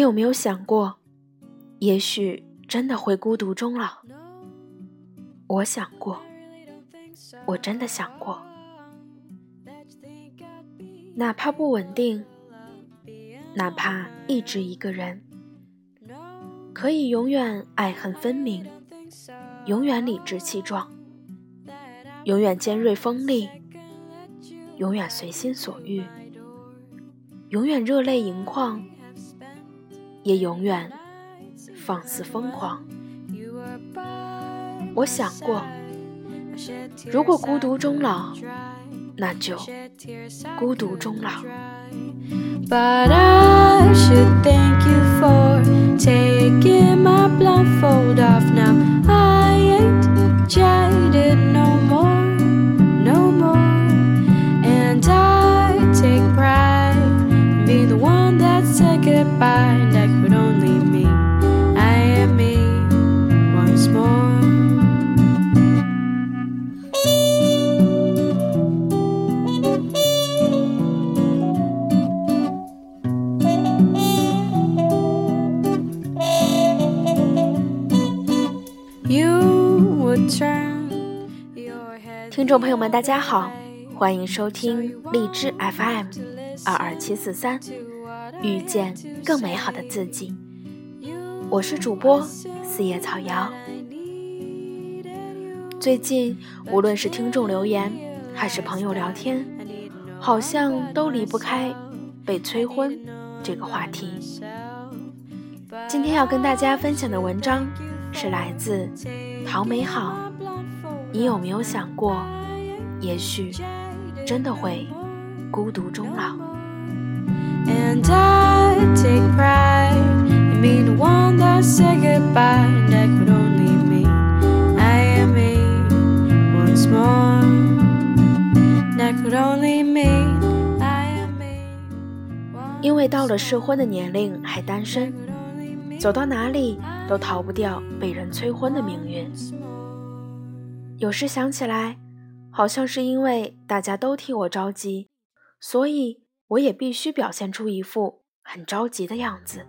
你有没有想过，也许真的会孤独终老？我想过，我真的想过，哪怕不稳定，哪怕一直一个人，可以永远爱恨分明，永远理直气壮，永远尖锐锋利，永远随心所欲，永远热泪盈眶。也永远放肆疯狂。我想过，如果孤独终老，那就孤独终老。听众朋友们，大家好，欢迎收听荔枝 FM 二二七四三，遇见更美好的自己。我是主播四叶草瑶。最近，无论是听众留言，还是朋友聊天，好像都离不开被催婚这个话题。今天要跟大家分享的文章是来自陶美好。你有没有想过，也许真的会孤独终老？因为到了适婚的年龄还单身，走到哪里都逃不掉被人催婚的命运。有时想起来，好像是因为大家都替我着急，所以我也必须表现出一副很着急的样子，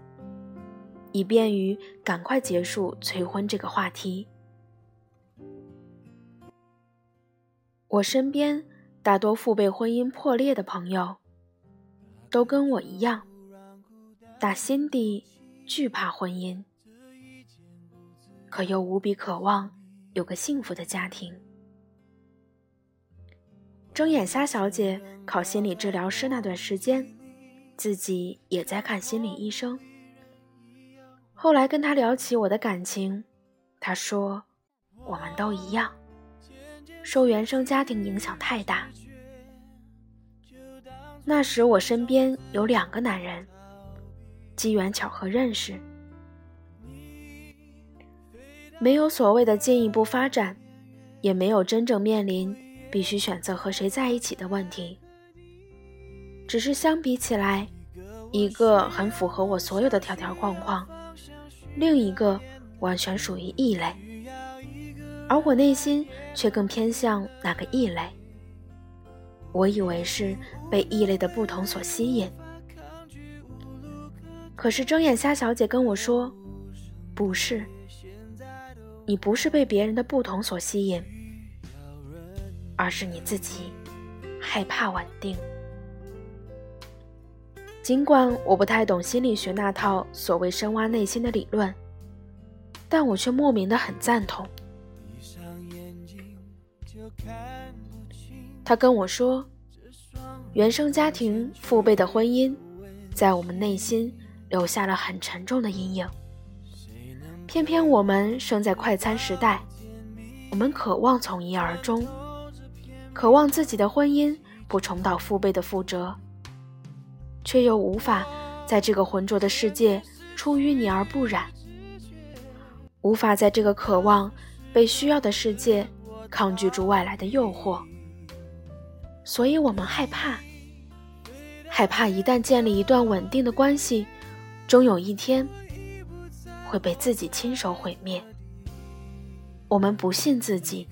以便于赶快结束催婚这个话题。我身边大多父辈婚姻破裂的朋友，都跟我一样，打心底惧怕婚姻，可又无比渴望。有个幸福的家庭。睁眼瞎小姐考心理治疗师那段时间，自己也在看心理医生。后来跟他聊起我的感情，他说：“我们都一样，受原生家庭影响太大。”那时我身边有两个男人，机缘巧合认识。没有所谓的进一步发展，也没有真正面临必须选择和谁在一起的问题。只是相比起来，一个很符合我所有的条条框框，另一个完全属于异类，而我内心却更偏向那个异类。我以为是被异类的不同所吸引，可是睁眼瞎小姐跟我说，不是。你不是被别人的不同所吸引，而是你自己害怕稳定。尽管我不太懂心理学那套所谓深挖内心的理论，但我却莫名的很赞同。他跟我说，原生家庭、父辈的婚姻，在我们内心留下了很沉重的阴影。偏偏我们生在快餐时代，我们渴望从一而终，渴望自己的婚姻不重蹈父辈的覆辙，却又无法在这个浑浊的世界出淤泥而不染，无法在这个渴望被需要的世界抗拒住外来的诱惑，所以我们害怕，害怕一旦建立一段稳定的关系，终有一天。会被自己亲手毁灭。我们不信自己，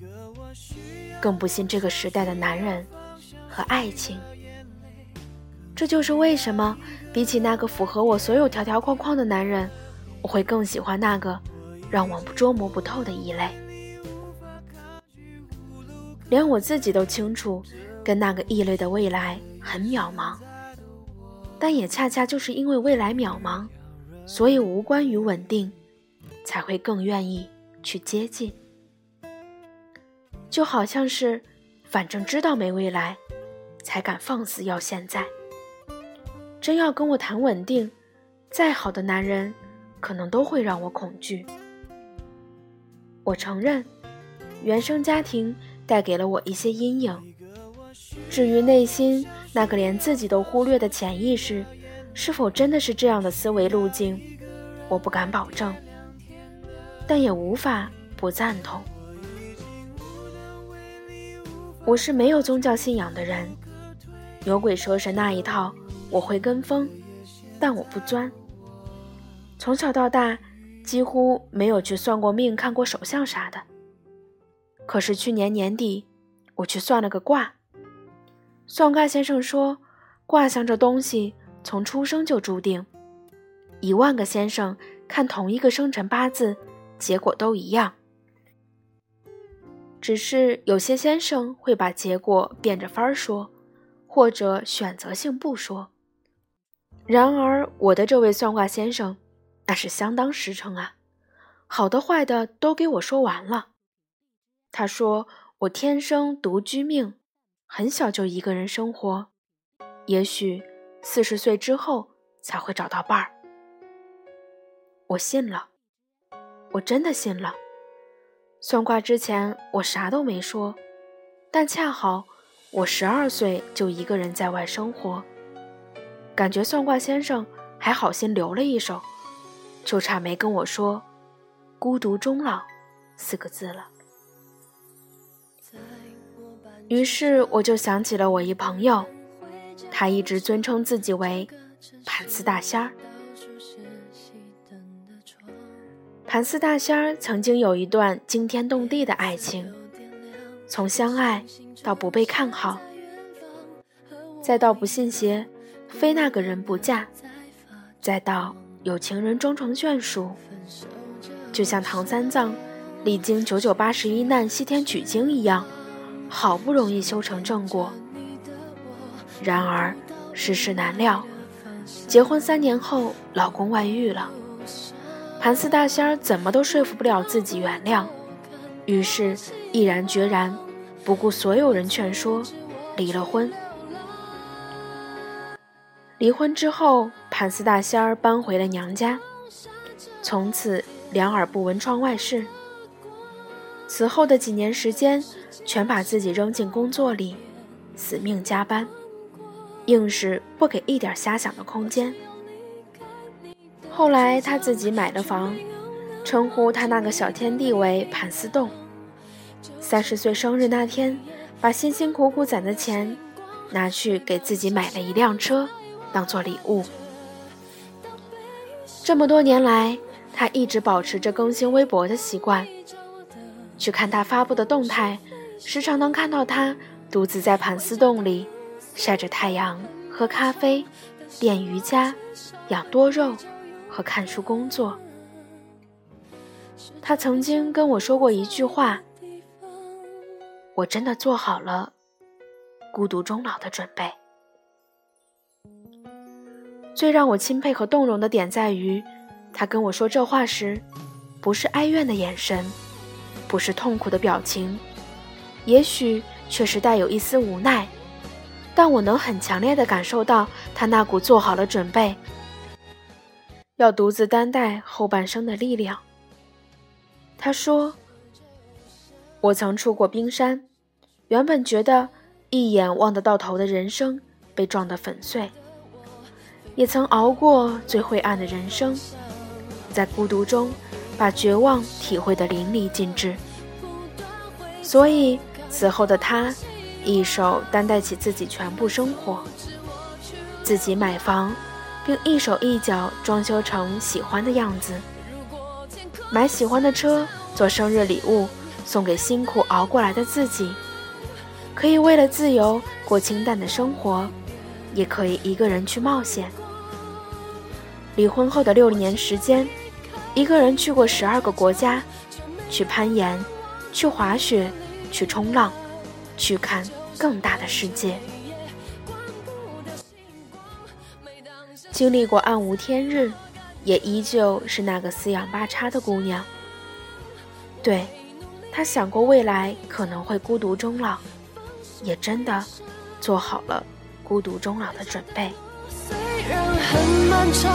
更不信这个时代的男人和爱情。这就是为什么比起那个符合我所有条条框框的男人，我会更喜欢那个让我捉摸不透的异类。连我自己都清楚，跟那个异类的未来很渺茫。但也恰恰就是因为未来渺茫，所以无关于稳定，才会更愿意去接近。就好像是，反正知道没未来，才敢放肆要现在。真要跟我谈稳定，再好的男人，可能都会让我恐惧。我承认，原生家庭带给了我一些阴影。至于内心那个连自己都忽略的潜意识，是否真的是这样的思维路径，我不敢保证，但也无法不赞同。我是没有宗教信仰的人，牛鬼蛇神那一套我会跟风，但我不钻。从小到大几乎没有去算过命、看过手相啥的。可是去年年底，我去算了个卦。算卦先生说，卦象这东西从出生就注定，一万个先生看同一个生辰八字，结果都一样，只是有些先生会把结果变着法儿说，或者选择性不说。然而我的这位算卦先生，那是相当实诚啊，好的坏的都给我说完了。他说我天生独居命。很小就一个人生活，也许四十岁之后才会找到伴儿。我信了，我真的信了。算卦之前我啥都没说，但恰好我十二岁就一个人在外生活，感觉算卦先生还好心留了一手，就差没跟我说“孤独终老”四个字了。于是我就想起了我一朋友，他一直尊称自己为盘丝大仙儿。盘丝大仙儿曾经有一段惊天动地的爱情，从相爱到不被看好，再到不信邪，非那个人不嫁，再到有情人终成眷属，就像唐三藏历经九九八十一难西天取经一样。好不容易修成正果，然而世事难料，结婚三年后，老公外遇了。盘丝大仙儿怎么都说服不了自己原谅，于是毅然决然，不顾所有人劝说，离了婚。离婚之后，盘丝大仙儿搬回了娘家，从此两耳不闻窗外事。此后的几年时间。全把自己扔进工作里，死命加班，硬是不给一点瞎想的空间。后来他自己买了房，称呼他那个小天地为盘丝洞。三十岁生日那天，把辛辛苦苦攒的钱拿去给自己买了一辆车，当做礼物。这么多年来，他一直保持着更新微博的习惯，去看他发布的动态。时常能看到他独自在盘丝洞里晒着太阳、喝咖啡、练瑜伽、养多肉和看书工作。他曾经跟我说过一句话：“我真的做好了孤独终老的准备。”最让我钦佩和动容的点在于，他跟我说这话时，不是哀怨的眼神，不是痛苦的表情。也许确实带有一丝无奈，但我能很强烈的感受到他那股做好了准备，要独自担待后半生的力量。他说：“我曾触过冰山，原本觉得一眼望得到头的人生被撞得粉碎，也曾熬过最灰暗的人生，在孤独中把绝望体会得淋漓尽致，所以。”此后的他，一手担待起自己全部生活，自己买房，并一手一脚装修成喜欢的样子，买喜欢的车做生日礼物送给辛苦熬过来的自己，可以为了自由过清淡的生活，也可以一个人去冒险。离婚后的六年时间，一个人去过十二个国家，去攀岩，去滑雪，去冲浪，去看更大的世界。经历过暗无天日，也依旧是那个四仰八叉的姑娘。对，她想过未来可能会孤独终老，也真的做好了孤独终老的准备。虽然很漫长，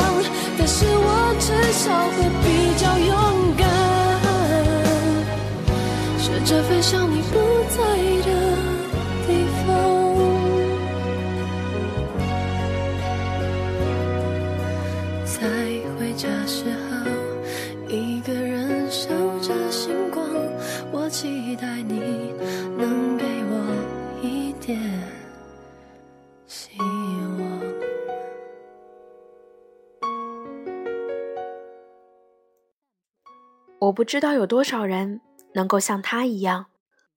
但是我至少会比较勇敢，试着飞向你不在的期待你能给我一点希望。我不知道有多少人能够像他一样，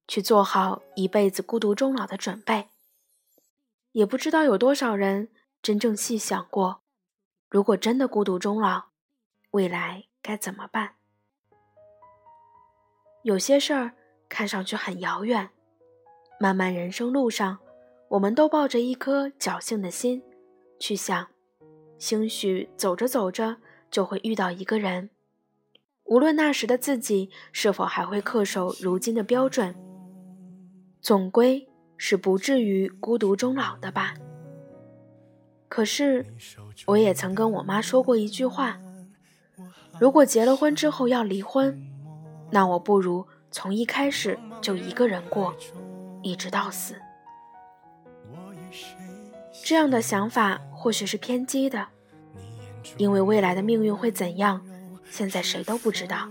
去做好一辈子孤独终老的准备，也不知道有多少人真正细想过。如果真的孤独终老，未来该怎么办？有些事儿看上去很遥远，漫漫人生路上，我们都抱着一颗侥幸的心去想，兴许走着走着就会遇到一个人，无论那时的自己是否还会恪守如今的标准，总归是不至于孤独终老的吧。可是，我也曾跟我妈说过一句话：如果结了婚之后要离婚，那我不如从一开始就一个人过，一直到死。这样的想法或许是偏激的，因为未来的命运会怎样，现在谁都不知道。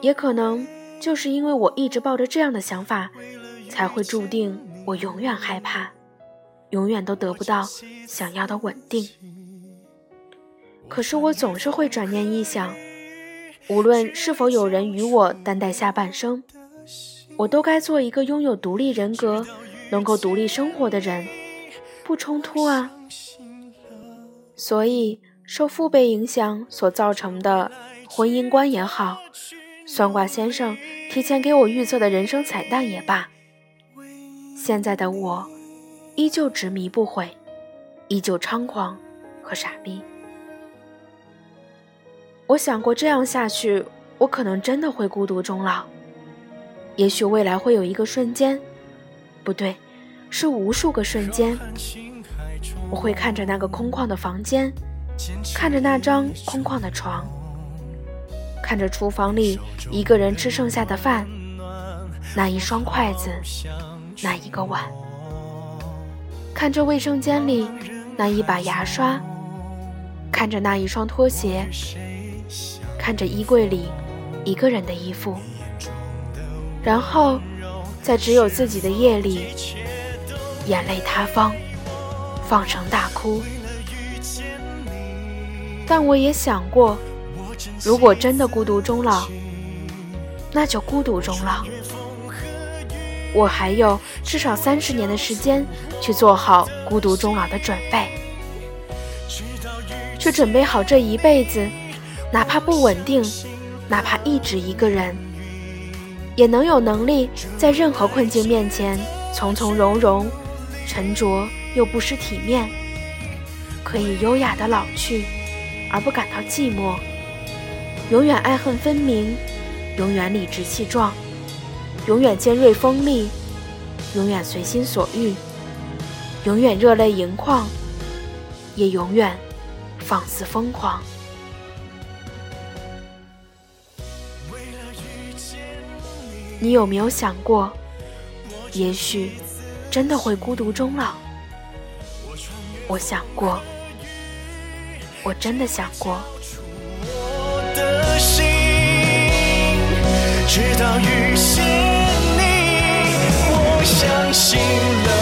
也可能就是因为我一直抱着这样的想法，才会注定我永远害怕。永远都得不到想要的稳定。可是我总是会转念一想，无论是否有人与我担待下半生，我都该做一个拥有独立人格、能够独立生活的人，不冲突啊。所以，受父辈影响所造成的婚姻观也好，算卦先生提前给我预测的人生彩蛋也罢，现在的我。依旧执迷不悔，依旧猖狂和傻逼。我想过这样下去，我可能真的会孤独终老。也许未来会有一个瞬间，不对，是无数个瞬间，我会看着那个空旷的房间，看着那张空旷的床，看着厨房里一个人吃剩下的饭，那一双筷子，那一个碗。看着卫生间里那一把牙刷，看着那一双拖鞋，看着衣柜里一个人的衣服，然后在只有自己的夜里，眼泪塌方，放声大哭。但我也想过，如果真的孤独终老，那就孤独终老。我还有至少三十年的时间去做好孤独终老的准备，去准备好这一辈子，哪怕不稳定，哪怕一直一个人，也能有能力在任何困境面前从从容容，沉着又不失体面，可以优雅的老去，而不感到寂寞，永远爱恨分明，永远理直气壮。永远尖锐锋利，永远随心所欲，永远热泪盈眶，也永远放肆疯狂。你有没有想过，也许真的会孤独终老？我想过，我真的想过。直到遇见你，我相信了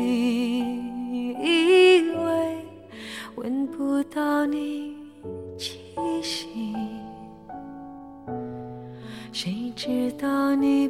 你气息，谁知道你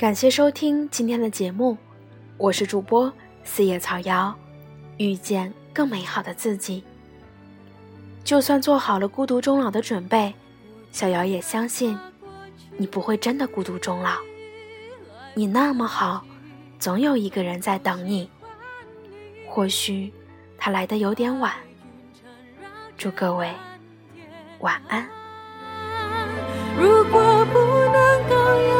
感谢收听今天的节目，我是主播四叶草瑶，遇见更美好的自己。就算做好了孤独终老的准备，小瑶也相信你不会真的孤独终老。你那么好，总有一个人在等你。或许他来的有点晚。祝各位晚安。如果不能够有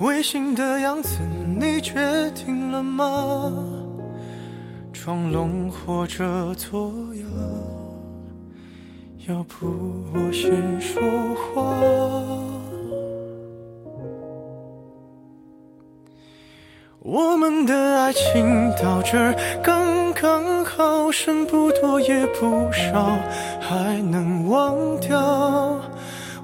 违心的样子你决定了吗？装聋或者作哑。要不我先说话。我们的爱情到这儿刚刚好，剩不多也不少，还能忘掉。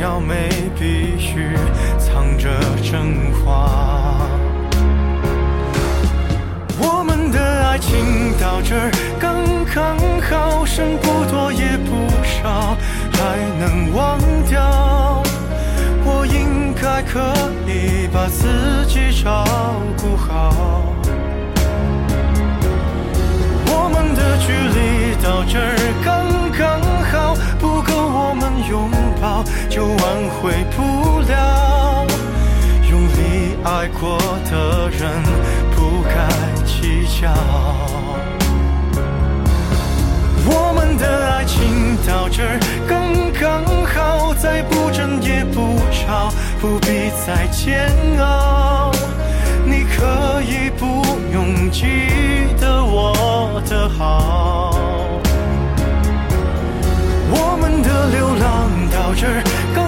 要没，必须藏着真话。我们的爱情到这儿刚刚好，剩不多也不少，还能忘掉。我应该可以把自己照挽回不了。用力爱过的人，不该计较。我们的爱情到这儿刚刚好，再不争也不吵，不必再煎熬。你可以不用记得我的好。我们的流浪到这儿刚，